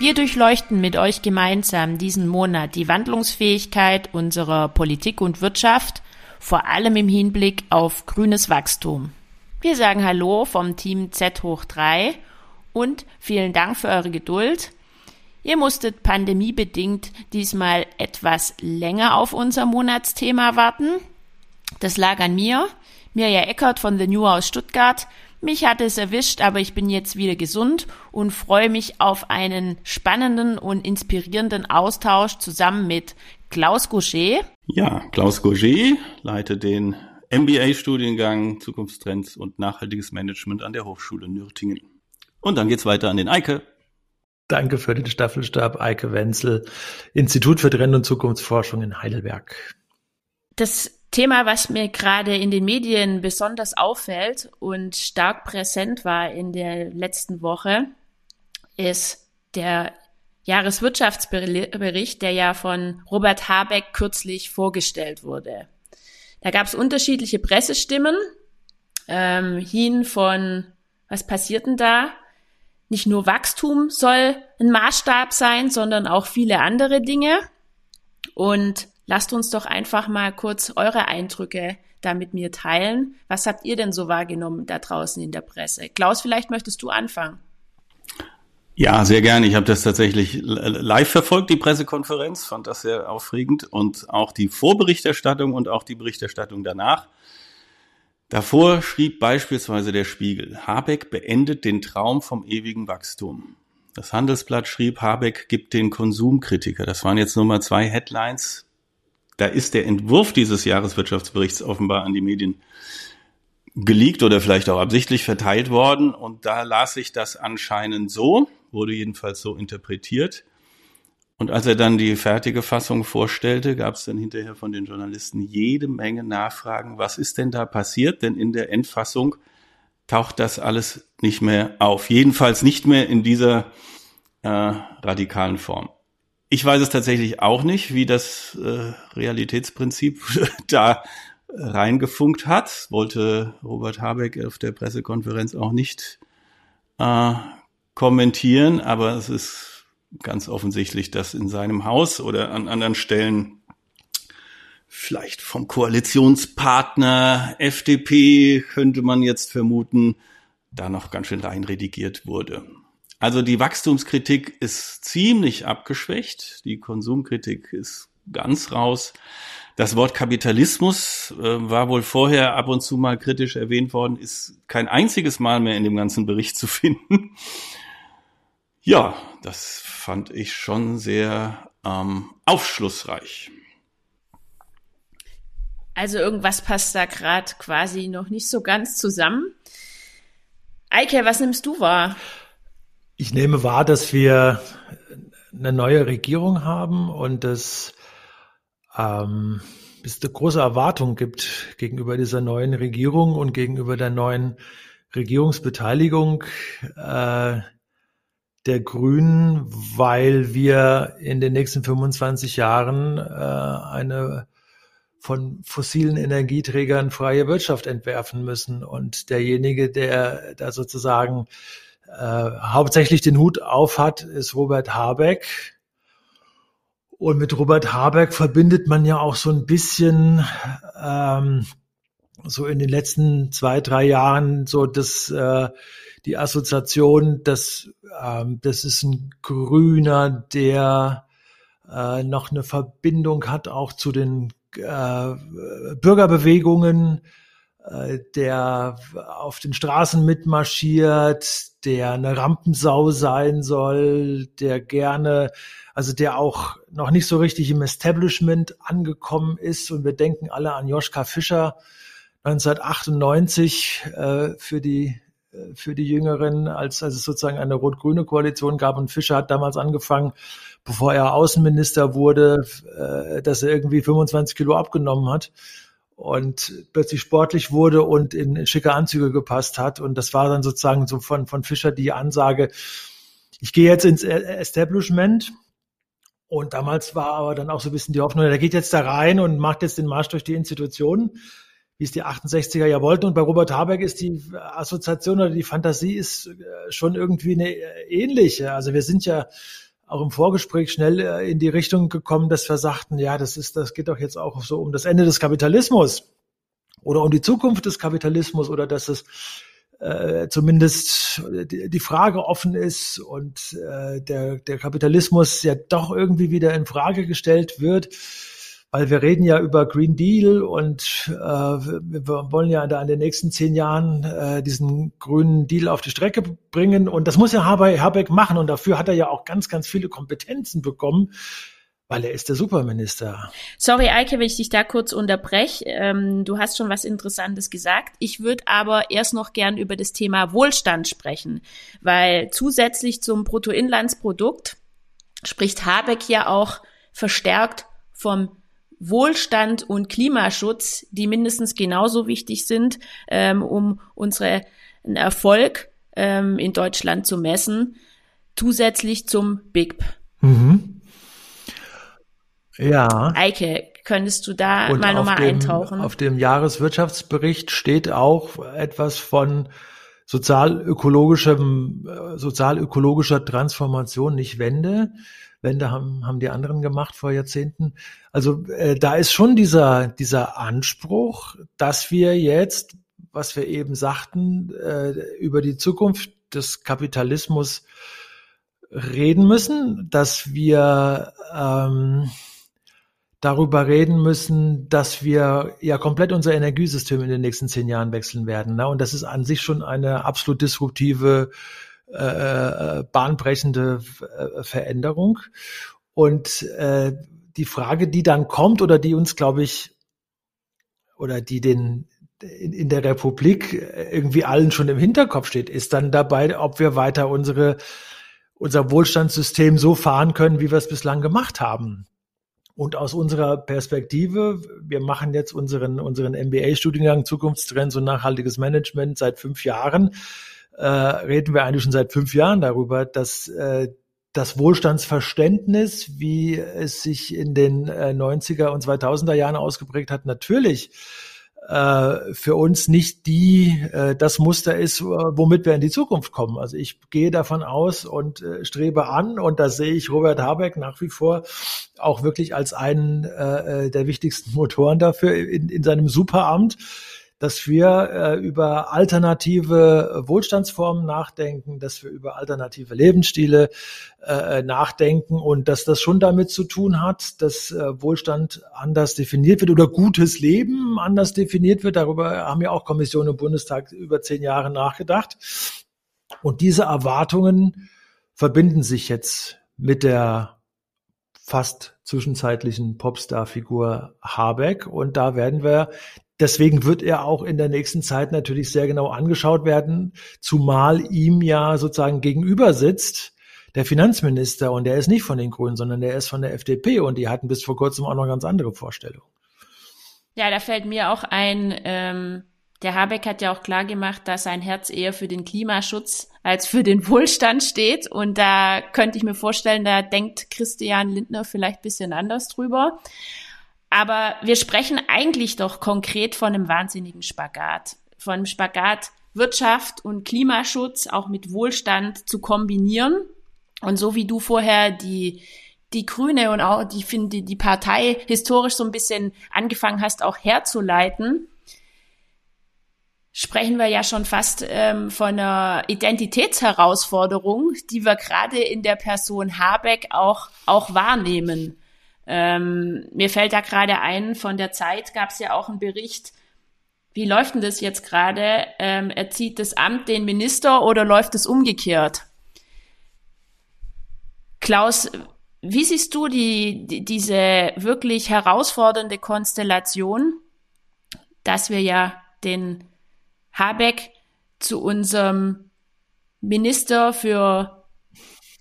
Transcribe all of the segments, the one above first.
Wir durchleuchten mit euch gemeinsam diesen Monat die Wandlungsfähigkeit unserer Politik und Wirtschaft, vor allem im Hinblick auf grünes Wachstum. Wir sagen Hallo vom Team Z hoch 3 und vielen Dank für eure Geduld. Ihr musstet pandemiebedingt diesmal etwas länger auf unser Monatsthema warten. Das lag an mir, Mirja Eckert von The New aus Stuttgart. Mich hat es erwischt, aber ich bin jetzt wieder gesund und freue mich auf einen spannenden und inspirierenden Austausch zusammen mit Klaus Gaucher. Ja, Klaus Gaucher leitet den MBA-Studiengang Zukunftstrends und nachhaltiges Management an der Hochschule Nürtingen. Und dann geht's weiter an den Eike. Danke für den Staffelstab, Eike Wenzel, Institut für Trend- und Zukunftsforschung in Heidelberg. Das Thema, was mir gerade in den Medien besonders auffällt und stark präsent war in der letzten Woche, ist der Jahreswirtschaftsbericht, der ja von Robert Habeck kürzlich vorgestellt wurde. Da gab es unterschiedliche Pressestimmen ähm, hin von, was passiert denn da? Nicht nur Wachstum soll ein Maßstab sein, sondern auch viele andere Dinge. Und lasst uns doch einfach mal kurz eure Eindrücke da mit mir teilen. Was habt ihr denn so wahrgenommen da draußen in der Presse? Klaus, vielleicht möchtest du anfangen. Ja, sehr gerne. Ich habe das tatsächlich live verfolgt, die Pressekonferenz, fand das sehr aufregend und auch die Vorberichterstattung und auch die Berichterstattung danach. Davor schrieb beispielsweise der Spiegel, Habeck beendet den Traum vom ewigen Wachstum. Das Handelsblatt schrieb, Habeck gibt den Konsumkritiker. Das waren jetzt nur mal zwei Headlines. Da ist der Entwurf dieses Jahreswirtschaftsberichts offenbar an die Medien geleakt oder vielleicht auch absichtlich verteilt worden. Und da las ich das anscheinend so wurde jedenfalls so interpretiert. Und als er dann die fertige Fassung vorstellte, gab es dann hinterher von den Journalisten jede Menge Nachfragen, was ist denn da passiert? Denn in der Endfassung taucht das alles nicht mehr auf. Jedenfalls nicht mehr in dieser äh, radikalen Form. Ich weiß es tatsächlich auch nicht, wie das äh, Realitätsprinzip da reingefunkt hat. Wollte Robert Habeck auf der Pressekonferenz auch nicht äh, kommentieren, aber es ist ganz offensichtlich, dass in seinem Haus oder an anderen Stellen vielleicht vom Koalitionspartner FDP könnte man jetzt vermuten, da noch ganz schön rein redigiert wurde. Also die Wachstumskritik ist ziemlich abgeschwächt, die Konsumkritik ist ganz raus. Das Wort Kapitalismus äh, war wohl vorher ab und zu mal kritisch erwähnt worden, ist kein einziges Mal mehr in dem ganzen Bericht zu finden. Ja, das fand ich schon sehr ähm, aufschlussreich. Also irgendwas passt da gerade quasi noch nicht so ganz zusammen. Eike, was nimmst du wahr? Ich nehme wahr, dass wir eine neue Regierung haben und dass ähm, es eine große Erwartung gibt gegenüber dieser neuen Regierung und gegenüber der neuen Regierungsbeteiligung. Äh, der Grünen, weil wir in den nächsten 25 Jahren äh, eine von fossilen Energieträgern freie Wirtschaft entwerfen müssen. Und derjenige, der da sozusagen hauptsächlich den Hut auf hat, ist Robert Habeck. Und mit Robert Habeck verbindet man ja auch so ein bisschen ähm, so in den letzten zwei, drei Jahren so das äh, die Assoziation, dass ähm, das ist ein Grüner, der äh, noch eine Verbindung hat auch zu den äh, Bürgerbewegungen, äh, der auf den Straßen mitmarschiert, der eine Rampensau sein soll, der gerne, also der auch noch nicht so richtig im Establishment angekommen ist. Und wir denken alle an Joschka Fischer 1998 äh, für die für die Jüngeren, als, als es sozusagen eine rot-grüne Koalition gab. Und Fischer hat damals angefangen, bevor er Außenminister wurde, äh, dass er irgendwie 25 Kilo abgenommen hat und plötzlich sportlich wurde und in schicke Anzüge gepasst hat. Und das war dann sozusagen so von, von Fischer die Ansage, ich gehe jetzt ins Establishment. Und damals war aber dann auch so ein bisschen die Hoffnung, der geht jetzt da rein und macht jetzt den Marsch durch die Institutionen wie es die 68er ja wollten. Und bei Robert Habeck ist die Assoziation oder die Fantasie ist äh, schon irgendwie eine ähnliche. Also wir sind ja auch im Vorgespräch schnell äh, in die Richtung gekommen, dass wir sagten, ja, das ist, das geht doch jetzt auch so um das Ende des Kapitalismus oder um die Zukunft des Kapitalismus oder dass es äh, zumindest die, die Frage offen ist und äh, der, der Kapitalismus ja doch irgendwie wieder in Frage gestellt wird weil wir reden ja über Green Deal und äh, wir wollen ja da in den nächsten zehn Jahren äh, diesen grünen Deal auf die Strecke bringen und das muss ja Habeck machen und dafür hat er ja auch ganz, ganz viele Kompetenzen bekommen, weil er ist der Superminister. Sorry, Eike, wenn ich dich da kurz unterbreche. Ähm, du hast schon was Interessantes gesagt. Ich würde aber erst noch gern über das Thema Wohlstand sprechen, weil zusätzlich zum Bruttoinlandsprodukt spricht Habeck ja auch verstärkt vom Wohlstand und Klimaschutz, die mindestens genauso wichtig sind, ähm, um unseren Erfolg ähm, in Deutschland zu messen, zusätzlich zum BIP. Mhm. Ja. Eike, könntest du da und mal nochmal eintauchen? Auf dem Jahreswirtschaftsbericht steht auch etwas von sozialökologischem, äh, sozialökologischer Transformation, nicht Wende. Wende haben, haben die anderen gemacht vor Jahrzehnten. Also äh, da ist schon dieser, dieser Anspruch, dass wir jetzt, was wir eben sagten, äh, über die Zukunft des Kapitalismus reden müssen, dass wir ähm, darüber reden müssen, dass wir ja komplett unser Energiesystem in den nächsten zehn Jahren wechseln werden. Ne? Und das ist an sich schon eine absolut disruptive äh, äh, bahnbrechende äh, Veränderung. Und äh, die Frage, die dann kommt oder die uns, glaube ich, oder die den in, in der Republik irgendwie allen schon im Hinterkopf steht, ist dann dabei, ob wir weiter unsere unser Wohlstandssystem so fahren können, wie wir es bislang gemacht haben. Und aus unserer Perspektive, wir machen jetzt unseren, unseren MBA-Studiengang Zukunftstrends und nachhaltiges Management seit fünf Jahren äh, reden wir eigentlich schon seit fünf Jahren darüber, dass äh, das Wohlstandsverständnis, wie es sich in den äh, 90er und 2000er Jahren ausgeprägt hat, natürlich äh, für uns nicht die äh, das Muster ist, womit wir in die Zukunft kommen. Also ich gehe davon aus und äh, strebe an und da sehe ich Robert Habeck nach wie vor auch wirklich als einen äh, äh der wichtigsten Motoren dafür in, in seinem Superamt dass wir äh, über alternative Wohlstandsformen nachdenken, dass wir über alternative Lebensstile äh, nachdenken und dass das schon damit zu tun hat, dass äh, Wohlstand anders definiert wird oder gutes Leben anders definiert wird. Darüber haben ja auch Kommissionen im Bundestag über zehn Jahre nachgedacht. Und diese Erwartungen verbinden sich jetzt mit der fast zwischenzeitlichen Popstar-Figur Habeck. Und da werden wir Deswegen wird er auch in der nächsten Zeit natürlich sehr genau angeschaut werden, zumal ihm ja sozusagen gegenüber sitzt der Finanzminister und der ist nicht von den Grünen, sondern der ist von der FDP und die hatten bis vor kurzem auch noch ganz andere Vorstellungen. Ja, da fällt mir auch ein, ähm, der Habeck hat ja auch klar gemacht, dass sein Herz eher für den Klimaschutz als für den Wohlstand steht. Und da könnte ich mir vorstellen, da denkt Christian Lindner vielleicht bisschen anders drüber. Aber wir sprechen eigentlich doch konkret von einem wahnsinnigen Spagat. Von einem Spagat Wirtschaft und Klimaschutz auch mit Wohlstand zu kombinieren. Und so wie du vorher die, die Grüne und auch die, finde, die Partei historisch so ein bisschen angefangen hast, auch herzuleiten, sprechen wir ja schon fast ähm, von einer Identitätsherausforderung, die wir gerade in der Person Habeck auch, auch wahrnehmen. Ähm, mir fällt da gerade ein, von der Zeit gab es ja auch einen Bericht, wie läuft denn das jetzt gerade? Ähm, erzieht das Amt den Minister oder läuft es umgekehrt? Klaus, wie siehst du die, die, diese wirklich herausfordernde Konstellation, dass wir ja den Habeck zu unserem Minister für,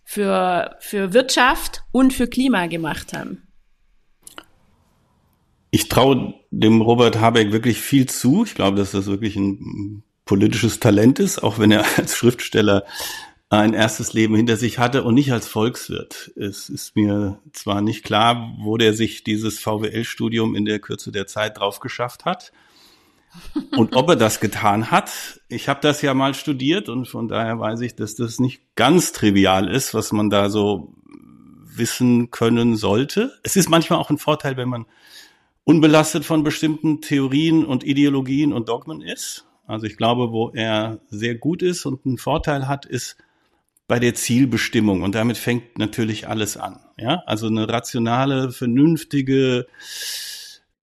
für, für Wirtschaft und für Klima gemacht haben? Ich traue dem Robert Habeck wirklich viel zu. Ich glaube, dass das wirklich ein politisches Talent ist, auch wenn er als Schriftsteller ein erstes Leben hinter sich hatte und nicht als Volkswirt. Es ist mir zwar nicht klar, wo der sich dieses VWL-Studium in der Kürze der Zeit drauf geschafft hat, Und ob er das getan hat, ich habe das ja mal studiert und von daher weiß ich, dass das nicht ganz trivial ist, was man da so wissen können sollte. Es ist manchmal auch ein Vorteil, wenn man unbelastet von bestimmten Theorien und Ideologien und Dogmen ist. Also ich glaube, wo er sehr gut ist und einen Vorteil hat, ist bei der Zielbestimmung. Und damit fängt natürlich alles an. Ja, also eine rationale, vernünftige,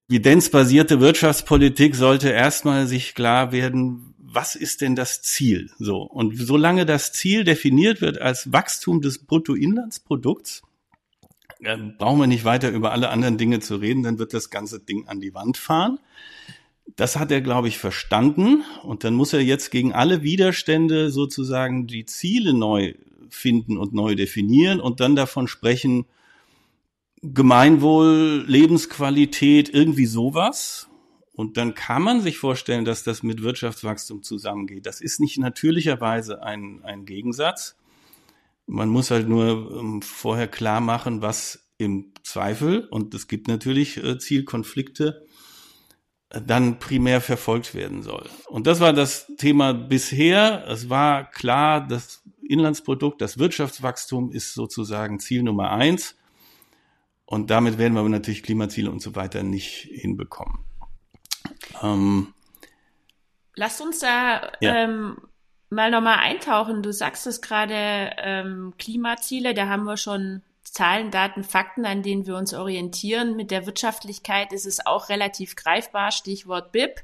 evidenzbasierte Wirtschaftspolitik sollte erstmal sich klar werden, was ist denn das Ziel? So. Und solange das Ziel definiert wird als Wachstum des Bruttoinlandsprodukts, äh, brauchen wir nicht weiter über alle anderen Dinge zu reden, dann wird das ganze Ding an die Wand fahren. Das hat er, glaube ich, verstanden. Und dann muss er jetzt gegen alle Widerstände sozusagen die Ziele neu finden und neu definieren und dann davon sprechen, Gemeinwohl, Lebensqualität, irgendwie sowas. Und dann kann man sich vorstellen, dass das mit Wirtschaftswachstum zusammengeht. Das ist nicht natürlicherweise ein, ein Gegensatz. Man muss halt nur ähm, vorher klar machen, was im Zweifel, und es gibt natürlich äh, Zielkonflikte, äh, dann primär verfolgt werden soll. Und das war das Thema bisher. Es war klar, das Inlandsprodukt, das Wirtschaftswachstum ist sozusagen Ziel Nummer eins. Und damit werden wir aber natürlich Klimaziele und so weiter nicht hinbekommen. Ähm, Lasst uns da ja. ähm, mal nochmal eintauchen. Du sagst es gerade, ähm, Klimaziele, da haben wir schon Zahlen, Daten, Fakten, an denen wir uns orientieren. Mit der Wirtschaftlichkeit ist es auch relativ greifbar, Stichwort BIP.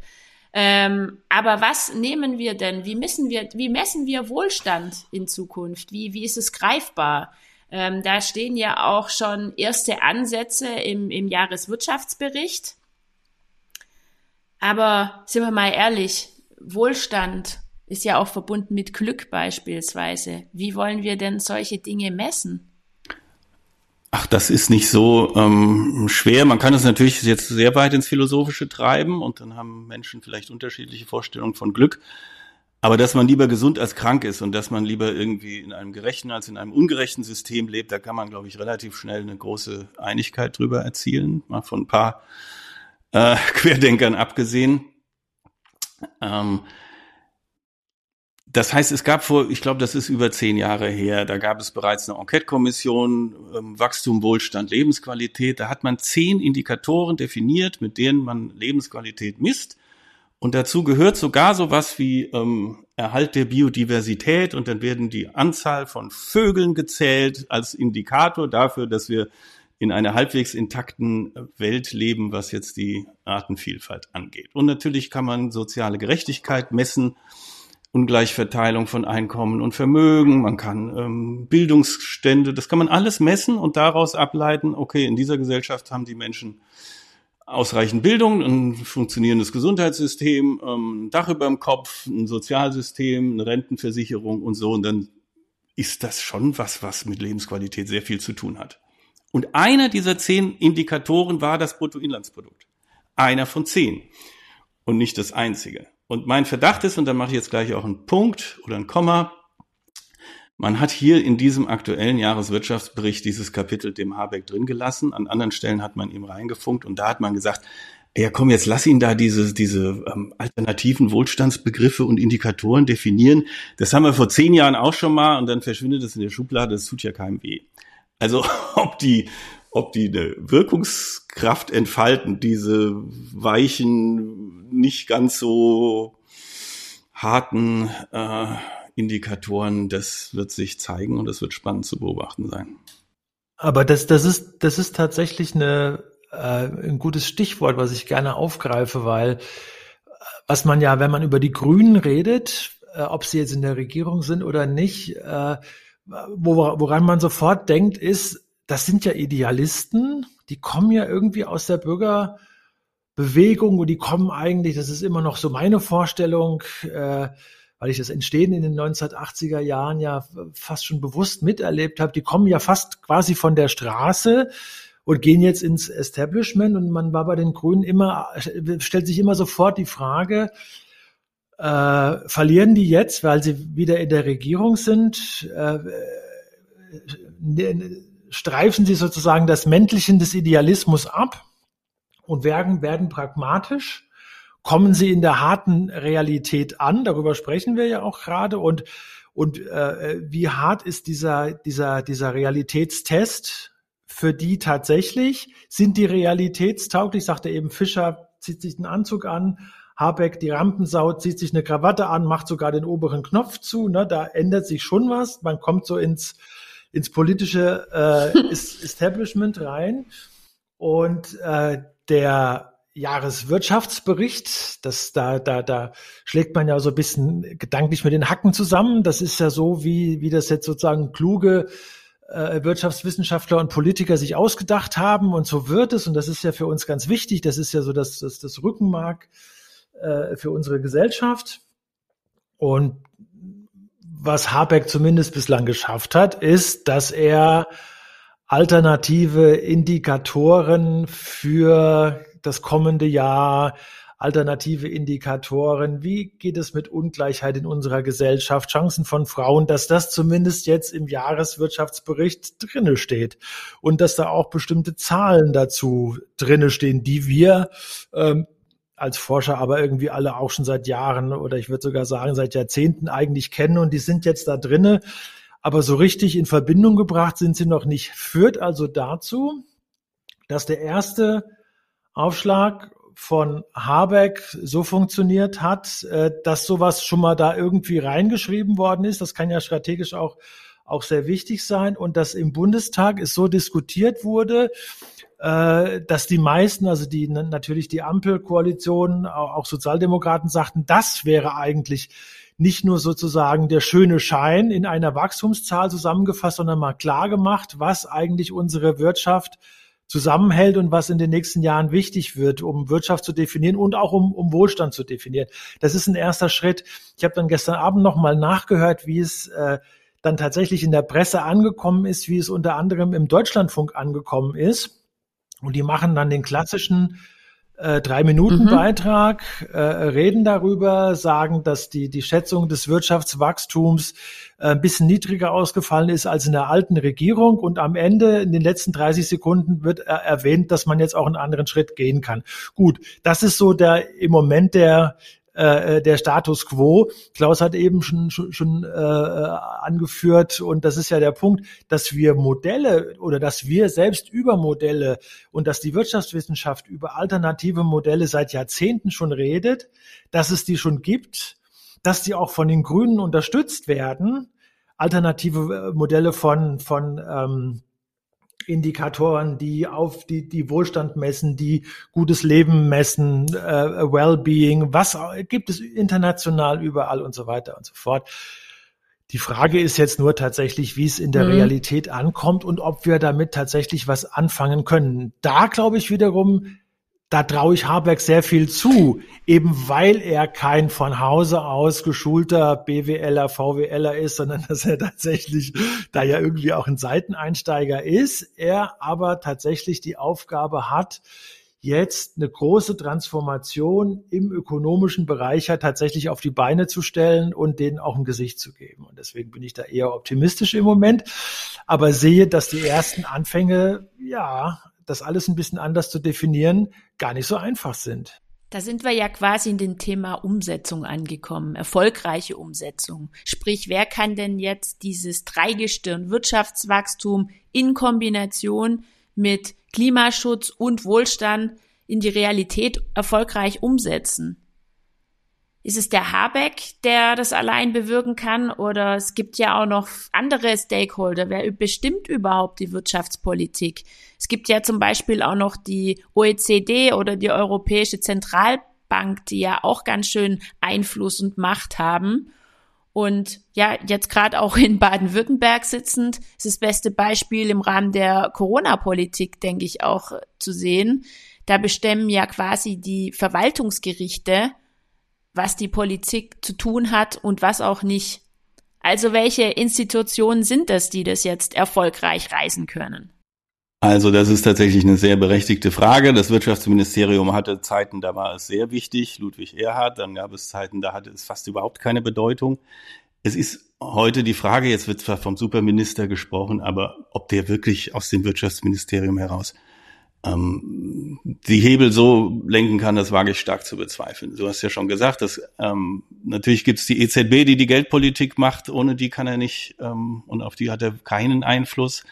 Ähm, aber was nehmen wir denn? Wie messen wir, wie messen wir Wohlstand in Zukunft? Wie, wie ist es greifbar? Ähm, da stehen ja auch schon erste Ansätze im, im Jahreswirtschaftsbericht. Aber sind wir mal ehrlich, Wohlstand ist ja auch verbunden mit Glück beispielsweise. Wie wollen wir denn solche Dinge messen? Ach, das ist nicht so ähm, schwer. Man kann es natürlich jetzt sehr weit ins Philosophische treiben und dann haben Menschen vielleicht unterschiedliche Vorstellungen von Glück. Aber dass man lieber gesund als krank ist und dass man lieber irgendwie in einem gerechten als in einem ungerechten System lebt, da kann man, glaube ich, relativ schnell eine große Einigkeit drüber erzielen, mal von ein paar äh, Querdenkern abgesehen. Ähm, das heißt, es gab vor, ich glaube, das ist über zehn Jahre her, da gab es bereits eine Enquete-Kommission, ähm, Wachstum, Wohlstand, Lebensqualität. Da hat man zehn Indikatoren definiert, mit denen man Lebensqualität misst. Und dazu gehört sogar sowas wie ähm, Erhalt der Biodiversität und dann werden die Anzahl von Vögeln gezählt als Indikator dafür, dass wir in einer halbwegs intakten Welt leben, was jetzt die Artenvielfalt angeht. Und natürlich kann man soziale Gerechtigkeit messen, Ungleichverteilung von Einkommen und Vermögen, man kann ähm, Bildungsstände, das kann man alles messen und daraus ableiten, okay, in dieser Gesellschaft haben die Menschen ausreichend Bildung, ein funktionierendes Gesundheitssystem, ähm, ein Dach über dem Kopf, ein Sozialsystem, eine Rentenversicherung und so. Und dann ist das schon was, was mit Lebensqualität sehr viel zu tun hat. Und einer dieser zehn Indikatoren war das Bruttoinlandsprodukt. Einer von zehn. Und nicht das einzige. Und mein Verdacht ist, und da mache ich jetzt gleich auch einen Punkt oder ein Komma, man hat hier in diesem aktuellen Jahreswirtschaftsbericht dieses Kapitel dem Habeck drin gelassen. An anderen Stellen hat man ihm reingefunkt und da hat man gesagt, ja komm, jetzt lass ihn da diese, diese ähm, alternativen Wohlstandsbegriffe und Indikatoren definieren. Das haben wir vor zehn Jahren auch schon mal und dann verschwindet es in der Schublade, das tut ja keinem weh. Also ob die, ob die eine Wirkungskraft entfalten, diese weichen, nicht ganz so harten äh, Indikatoren, das wird sich zeigen und es wird spannend zu beobachten sein. Aber das, das ist, das ist tatsächlich eine, äh, ein gutes Stichwort, was ich gerne aufgreife, weil äh, was man ja, wenn man über die Grünen redet, äh, ob sie jetzt in der Regierung sind oder nicht, äh, wo, woran man sofort denkt, ist, das sind ja Idealisten, die kommen ja irgendwie aus der Bürgerbewegung und die kommen eigentlich, das ist immer noch so meine Vorstellung, äh, weil ich das Entstehen in den 1980er Jahren ja fast schon bewusst miterlebt habe, die kommen ja fast quasi von der Straße und gehen jetzt ins Establishment und man war bei den Grünen immer, stellt sich immer sofort die Frage, äh, verlieren die jetzt, weil sie wieder in der Regierung sind, äh, streifen sie sozusagen das Männlichen des Idealismus ab und werden, werden pragmatisch kommen sie in der harten Realität an? Darüber sprechen wir ja auch gerade. Und, und äh, wie hart ist dieser, dieser, dieser Realitätstest für die tatsächlich? Sind die realitätstauglich? Sagte eben Fischer, zieht sich einen Anzug an. Habeck, die Rampensau, zieht sich eine Krawatte an, macht sogar den oberen Knopf zu. Ne? Da ändert sich schon was. Man kommt so ins, ins politische äh, Establishment rein. Und äh, der Jahreswirtschaftsbericht, das da da da schlägt man ja so ein bisschen gedanklich mit den Hacken zusammen. Das ist ja so, wie wie das jetzt sozusagen kluge äh, Wirtschaftswissenschaftler und Politiker sich ausgedacht haben und so wird es und das ist ja für uns ganz wichtig. Das ist ja so das das, das Rückenmark äh, für unsere Gesellschaft und was Habeck zumindest bislang geschafft hat, ist, dass er alternative Indikatoren für das kommende Jahr, alternative Indikatoren, wie geht es mit Ungleichheit in unserer Gesellschaft, Chancen von Frauen, dass das zumindest jetzt im Jahreswirtschaftsbericht drinne steht. Und dass da auch bestimmte Zahlen dazu drinne stehen, die wir ähm, als Forscher aber irgendwie alle auch schon seit Jahren oder ich würde sogar sagen seit Jahrzehnten eigentlich kennen und die sind jetzt da drinne, aber so richtig in Verbindung gebracht sind sie noch nicht. Führt also dazu, dass der erste Aufschlag von Habeck so funktioniert hat, äh, dass sowas schon mal da irgendwie reingeschrieben worden ist. Das kann ja strategisch auch, auch sehr wichtig sein. Und dass im Bundestag es so diskutiert wurde, äh, dass die meisten, also die natürlich die Ampelkoalition, auch Sozialdemokraten sagten, das wäre eigentlich nicht nur sozusagen der schöne Schein in einer Wachstumszahl zusammengefasst, sondern mal klar gemacht, was eigentlich unsere Wirtschaft zusammenhält und was in den nächsten Jahren wichtig wird, um Wirtschaft zu definieren und auch um, um Wohlstand zu definieren. Das ist ein erster Schritt. Ich habe dann gestern Abend noch mal nachgehört, wie es äh, dann tatsächlich in der Presse angekommen ist, wie es unter anderem im Deutschlandfunk angekommen ist. Und die machen dann den klassischen äh, drei Minuten mhm. Beitrag, äh, reden darüber, sagen, dass die, die Schätzung des Wirtschaftswachstums äh, ein bisschen niedriger ausgefallen ist als in der alten Regierung. Und am Ende, in den letzten 30 Sekunden, wird er erwähnt, dass man jetzt auch einen anderen Schritt gehen kann. Gut, das ist so der im Moment der äh, der Status quo. Klaus hat eben schon, schon, schon äh, angeführt, und das ist ja der Punkt, dass wir Modelle oder dass wir selbst über Modelle und dass die Wirtschaftswissenschaft über alternative Modelle seit Jahrzehnten schon redet, dass es die schon gibt, dass die auch von den Grünen unterstützt werden. Alternative äh, Modelle von, von ähm, Indikatoren, die auf die, die Wohlstand messen, die gutes Leben messen, äh, Wellbeing, was gibt es international überall und so weiter und so fort. Die Frage ist jetzt nur tatsächlich, wie es in der mhm. Realität ankommt und ob wir damit tatsächlich was anfangen können. Da glaube ich wiederum, da traue ich Habeck sehr viel zu, eben weil er kein von Hause aus geschulter BWLer, VWLer ist, sondern dass er tatsächlich da ja irgendwie auch ein Seiteneinsteiger ist, er aber tatsächlich die Aufgabe hat, jetzt eine große Transformation im ökonomischen Bereich hat, tatsächlich auf die Beine zu stellen und denen auch ein Gesicht zu geben. Und deswegen bin ich da eher optimistisch im Moment, aber sehe, dass die ersten Anfänge, ja, das alles ein bisschen anders zu definieren, gar nicht so einfach sind. Da sind wir ja quasi in dem Thema Umsetzung angekommen, erfolgreiche Umsetzung. Sprich, wer kann denn jetzt dieses Dreigestirn Wirtschaftswachstum in Kombination mit Klimaschutz und Wohlstand in die Realität erfolgreich umsetzen? Ist es der Habeck, der das allein bewirken kann? Oder es gibt ja auch noch andere Stakeholder. Wer bestimmt überhaupt die Wirtschaftspolitik? Es gibt ja zum Beispiel auch noch die OECD oder die Europäische Zentralbank, die ja auch ganz schön Einfluss und Macht haben. Und ja, jetzt gerade auch in Baden-Württemberg sitzend, ist das beste Beispiel im Rahmen der Corona-Politik, denke ich, auch zu sehen. Da bestimmen ja quasi die Verwaltungsgerichte, was die Politik zu tun hat und was auch nicht. Also welche Institutionen sind es, die das jetzt erfolgreich reisen können? Also das ist tatsächlich eine sehr berechtigte Frage. Das Wirtschaftsministerium hatte Zeiten, da war es sehr wichtig, Ludwig Erhard, dann gab es Zeiten, da hatte es fast überhaupt keine Bedeutung. Es ist heute die Frage, jetzt wird zwar vom Superminister gesprochen, aber ob der wirklich aus dem Wirtschaftsministerium heraus ähm, die Hebel so lenken kann, das wage ich stark zu bezweifeln. Du hast ja schon gesagt, dass ähm, natürlich gibt es die EZB, die die Geldpolitik macht, ohne die kann er nicht ähm, und auf die hat er keinen Einfluss.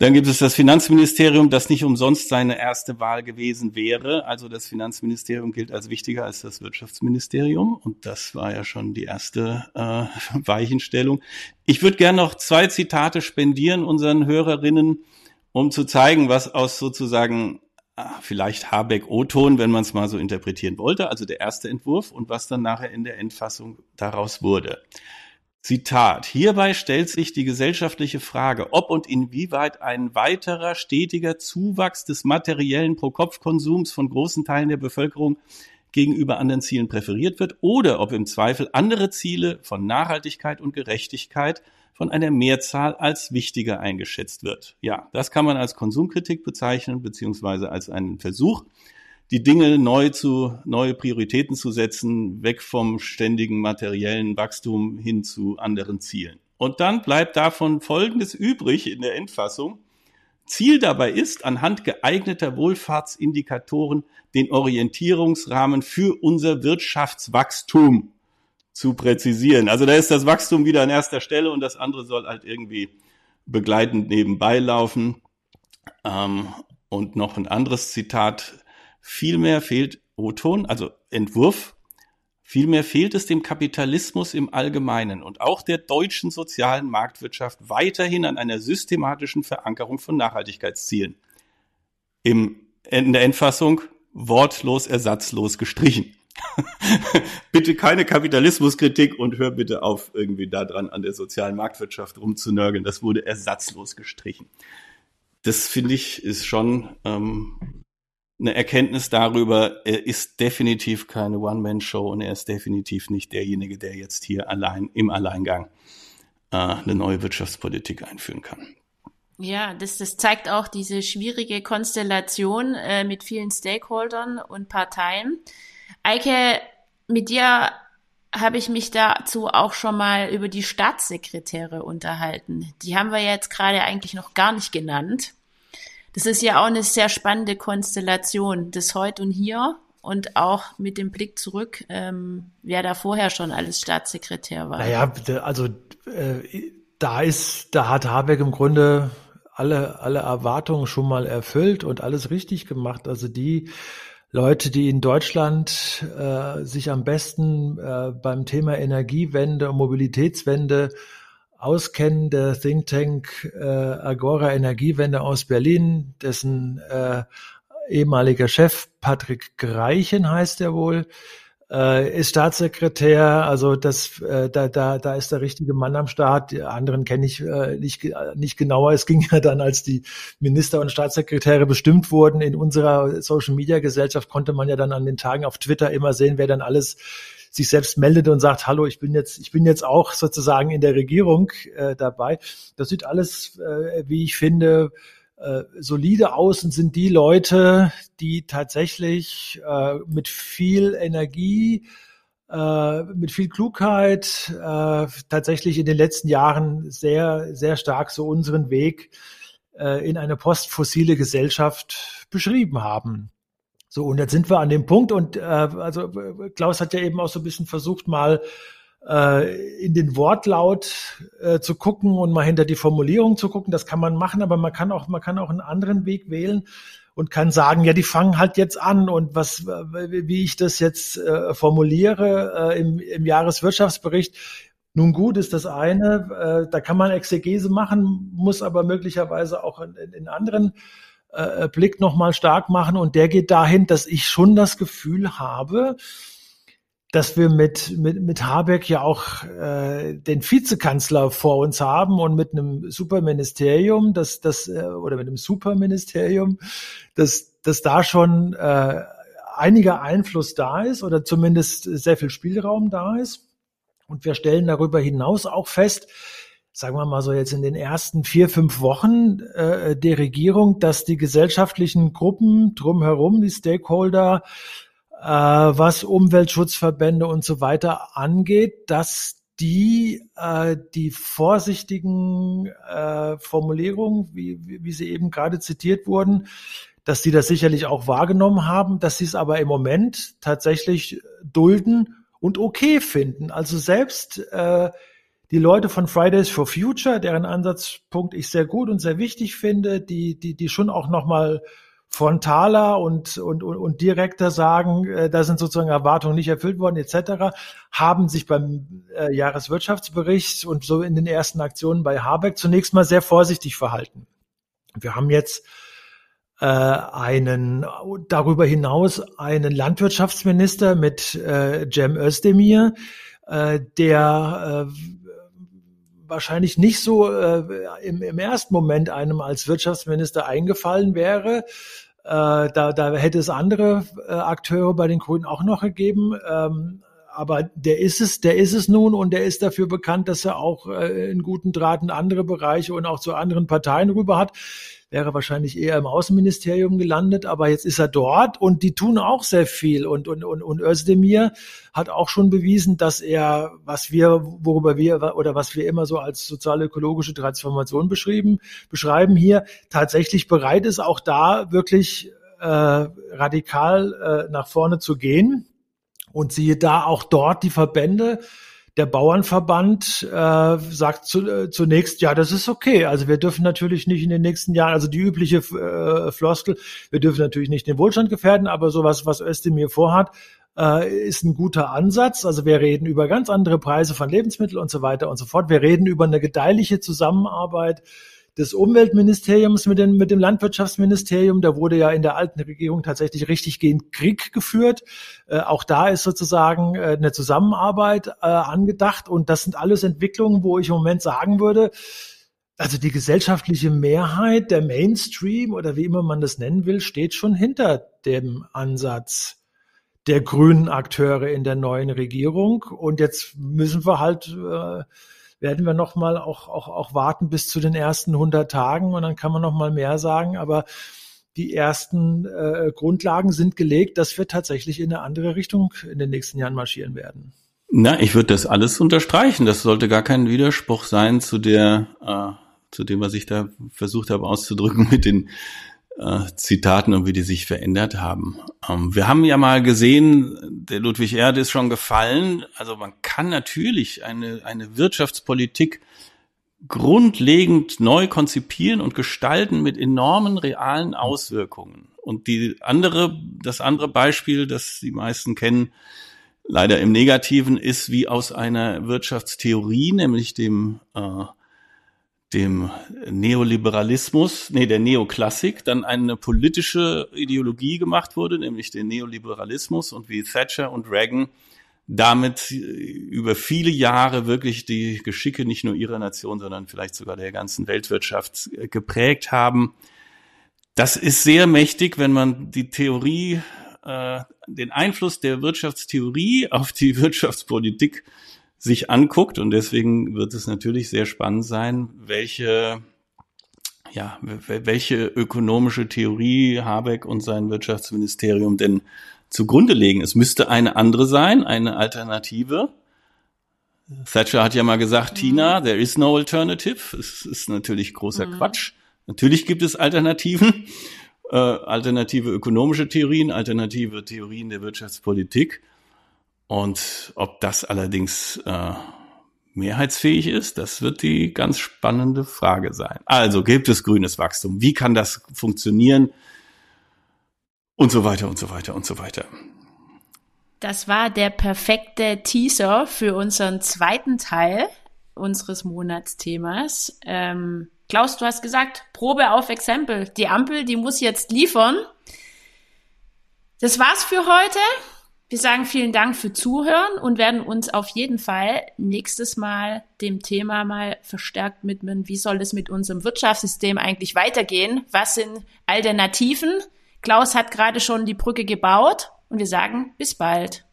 Dann gibt es das Finanzministerium, das nicht umsonst seine erste Wahl gewesen wäre. Also das Finanzministerium gilt als wichtiger als das Wirtschaftsministerium. Und das war ja schon die erste äh, Weichenstellung. Ich würde gerne noch zwei Zitate spendieren unseren Hörerinnen um zu zeigen, was aus sozusagen ah, vielleicht Habeck-O-Ton, wenn man es mal so interpretieren wollte, also der erste Entwurf und was dann nachher in der Endfassung daraus wurde. Zitat. Hierbei stellt sich die gesellschaftliche Frage, ob und inwieweit ein weiterer stetiger Zuwachs des materiellen Pro-Kopf-Konsums von großen Teilen der Bevölkerung gegenüber anderen Zielen präferiert wird oder ob im Zweifel andere Ziele von Nachhaltigkeit und Gerechtigkeit von einer Mehrzahl als wichtiger eingeschätzt wird. Ja, das kann man als Konsumkritik bezeichnen, beziehungsweise als einen Versuch, die Dinge neu zu, neue Prioritäten zu setzen, weg vom ständigen materiellen Wachstum hin zu anderen Zielen. Und dann bleibt davon Folgendes übrig in der Endfassung. Ziel dabei ist, anhand geeigneter Wohlfahrtsindikatoren den Orientierungsrahmen für unser Wirtschaftswachstum zu präzisieren. Also da ist das Wachstum wieder an erster Stelle und das andere soll halt irgendwie begleitend nebenbei laufen. Ähm, und noch ein anderes Zitat. Vielmehr fehlt O-Ton, also Entwurf. Vielmehr fehlt es dem Kapitalismus im Allgemeinen und auch der deutschen sozialen Marktwirtschaft weiterhin an einer systematischen Verankerung von Nachhaltigkeitszielen. Im, in der Endfassung wortlos ersatzlos gestrichen. bitte keine Kapitalismuskritik und hör bitte auf, irgendwie daran an der sozialen Marktwirtschaft rumzunörgeln. Das wurde ersatzlos gestrichen. Das finde ich ist schon ähm, eine Erkenntnis darüber, er ist definitiv keine One-Man-Show und er ist definitiv nicht derjenige, der jetzt hier allein im Alleingang äh, eine neue Wirtschaftspolitik einführen kann. Ja, das, das zeigt auch diese schwierige Konstellation äh, mit vielen Stakeholdern und Parteien. Eike, mit dir habe ich mich dazu auch schon mal über die Staatssekretäre unterhalten. Die haben wir jetzt gerade eigentlich noch gar nicht genannt. Das ist ja auch eine sehr spannende Konstellation, das Heute und Hier und auch mit dem Blick zurück, ähm, wer da vorher schon alles Staatssekretär war. Naja, also äh, da ist, da hat Habeck im Grunde alle, alle Erwartungen schon mal erfüllt und alles richtig gemacht. Also die Leute, die in Deutschland äh, sich am besten äh, beim Thema Energiewende und Mobilitätswende auskennen, der Think Tank äh, Agora Energiewende aus Berlin, dessen äh, ehemaliger Chef Patrick Greichen heißt er wohl, äh, ist Staatssekretär, also das, äh, da, da, da ist der richtige Mann am Start. Die anderen kenne ich äh, nicht, nicht genauer. Es ging ja dann, als die Minister und Staatssekretäre bestimmt wurden in unserer Social Media Gesellschaft, konnte man ja dann an den Tagen auf Twitter immer sehen, wer dann alles sich selbst meldet und sagt, hallo, ich bin jetzt, ich bin jetzt auch sozusagen in der Regierung äh, dabei. Das sieht alles, äh, wie ich finde, äh, solide außen sind die Leute, die tatsächlich äh, mit viel Energie, äh, mit viel Klugheit äh, tatsächlich in den letzten Jahren sehr, sehr stark so unseren Weg äh, in eine postfossile Gesellschaft beschrieben haben. So, und jetzt sind wir an dem Punkt und äh, also Klaus hat ja eben auch so ein bisschen versucht, mal in den Wortlaut äh, zu gucken und mal hinter die Formulierung zu gucken. Das kann man machen, aber man kann auch, man kann auch einen anderen Weg wählen und kann sagen, ja, die fangen halt jetzt an und was, wie ich das jetzt äh, formuliere äh, im, im Jahreswirtschaftsbericht. Nun gut ist das eine, äh, da kann man Exegese machen, muss aber möglicherweise auch in, in anderen äh, Blick nochmal stark machen und der geht dahin, dass ich schon das Gefühl habe, dass wir mit, mit, mit Habeck ja auch äh, den Vizekanzler vor uns haben und mit einem Superministerium, das, das, äh, oder mit einem Superministerium, dass, dass da schon äh, einiger Einfluss da ist oder zumindest sehr viel Spielraum da ist. Und wir stellen darüber hinaus auch fest, sagen wir mal so jetzt in den ersten vier, fünf Wochen äh, der Regierung, dass die gesellschaftlichen Gruppen drumherum, die Stakeholder, was Umweltschutzverbände und so weiter angeht, dass die äh, die vorsichtigen äh, Formulierungen, wie, wie, wie sie eben gerade zitiert wurden, dass die das sicherlich auch wahrgenommen haben, dass sie es aber im Moment tatsächlich dulden und okay finden. Also selbst äh, die Leute von Fridays for Future, deren Ansatzpunkt ich sehr gut und sehr wichtig finde, die, die, die schon auch nochmal frontaler und, und, und, und direkter sagen, äh, da sind sozusagen Erwartungen nicht erfüllt worden etc., haben sich beim äh, Jahreswirtschaftsbericht und so in den ersten Aktionen bei Habeck zunächst mal sehr vorsichtig verhalten. Wir haben jetzt äh, einen darüber hinaus einen Landwirtschaftsminister mit äh, Cem Özdemir, äh, der äh, wahrscheinlich nicht so äh, im, im ersten Moment einem als Wirtschaftsminister eingefallen wäre. Äh, da, da hätte es andere äh, Akteure bei den Grünen auch noch gegeben. Ähm, aber der ist es, der ist es nun und der ist dafür bekannt, dass er auch äh, in guten Drahten andere Bereiche und auch zu anderen Parteien rüber hat wäre wahrscheinlich eher im Außenministerium gelandet, aber jetzt ist er dort und die tun auch sehr viel und und und, und Özdemir hat auch schon bewiesen, dass er, was wir, worüber wir oder was wir immer so als sozial-ökologische Transformation beschrieben, beschreiben hier, tatsächlich bereit ist, auch da wirklich äh, radikal äh, nach vorne zu gehen. Und siehe da auch dort die Verbände, der Bauernverband äh, sagt zu, äh, zunächst, ja, das ist okay. Also wir dürfen natürlich nicht in den nächsten Jahren, also die übliche äh, Floskel, wir dürfen natürlich nicht den Wohlstand gefährden, aber sowas, was Özdemir vorhat, äh, ist ein guter Ansatz. Also wir reden über ganz andere Preise von Lebensmitteln und so weiter und so fort. Wir reden über eine gedeihliche Zusammenarbeit des Umweltministeriums mit dem, mit dem Landwirtschaftsministerium. Da wurde ja in der alten Regierung tatsächlich richtig gegen Krieg geführt. Äh, auch da ist sozusagen äh, eine Zusammenarbeit äh, angedacht. Und das sind alles Entwicklungen, wo ich im Moment sagen würde, also die gesellschaftliche Mehrheit, der Mainstream oder wie immer man das nennen will, steht schon hinter dem Ansatz der grünen Akteure in der neuen Regierung. Und jetzt müssen wir halt äh, werden wir noch mal auch, auch, auch warten bis zu den ersten 100 Tagen und dann kann man noch mal mehr sagen. Aber die ersten äh, Grundlagen sind gelegt, dass wir tatsächlich in eine andere Richtung in den nächsten Jahren marschieren werden. Na, ich würde das alles unterstreichen. Das sollte gar kein Widerspruch sein zu der, äh, zu dem, was ich da versucht habe auszudrücken mit den äh, Zitaten und wie die sich verändert haben. Ähm, wir haben ja mal gesehen, der Ludwig Erde ist schon gefallen. Also man kann natürlich eine, eine Wirtschaftspolitik grundlegend neu konzipieren und gestalten mit enormen realen Auswirkungen. Und die andere, das andere Beispiel, das die meisten kennen, leider im Negativen, ist wie aus einer Wirtschaftstheorie, nämlich dem äh, dem Neoliberalismus, nee, der Neoklassik, dann eine politische Ideologie gemacht wurde, nämlich den Neoliberalismus und wie Thatcher und Reagan damit über viele Jahre wirklich die Geschicke nicht nur ihrer Nation, sondern vielleicht sogar der ganzen Weltwirtschaft geprägt haben. Das ist sehr mächtig, wenn man die Theorie, äh, den Einfluss der Wirtschaftstheorie auf die Wirtschaftspolitik sich anguckt. Und deswegen wird es natürlich sehr spannend sein, welche, ja, welche ökonomische Theorie Habeck und sein Wirtschaftsministerium denn zugrunde legen. Es müsste eine andere sein, eine Alternative. Thatcher hat ja mal gesagt, mhm. Tina, there is no alternative. Es ist natürlich großer mhm. Quatsch. Natürlich gibt es Alternativen, äh, alternative ökonomische Theorien, alternative Theorien der Wirtschaftspolitik. Und ob das allerdings äh, mehrheitsfähig ist, das wird die ganz spannende Frage sein. Also gibt es grünes Wachstum? Wie kann das funktionieren? Und so weiter und so weiter und so weiter. Das war der perfekte Teaser für unseren zweiten Teil unseres Monatsthemas. Ähm, Klaus, du hast gesagt, Probe auf Exempel. Die Ampel, die muss jetzt liefern. Das war's für heute. Wir sagen vielen Dank für Zuhören und werden uns auf jeden Fall nächstes Mal dem Thema mal verstärkt widmen. Wie soll es mit unserem Wirtschaftssystem eigentlich weitergehen? Was sind Alternativen? Klaus hat gerade schon die Brücke gebaut und wir sagen bis bald.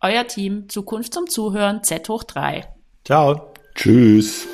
Euer Team Zukunft zum Zuhören Z hoch 3. Ciao. Tschüss.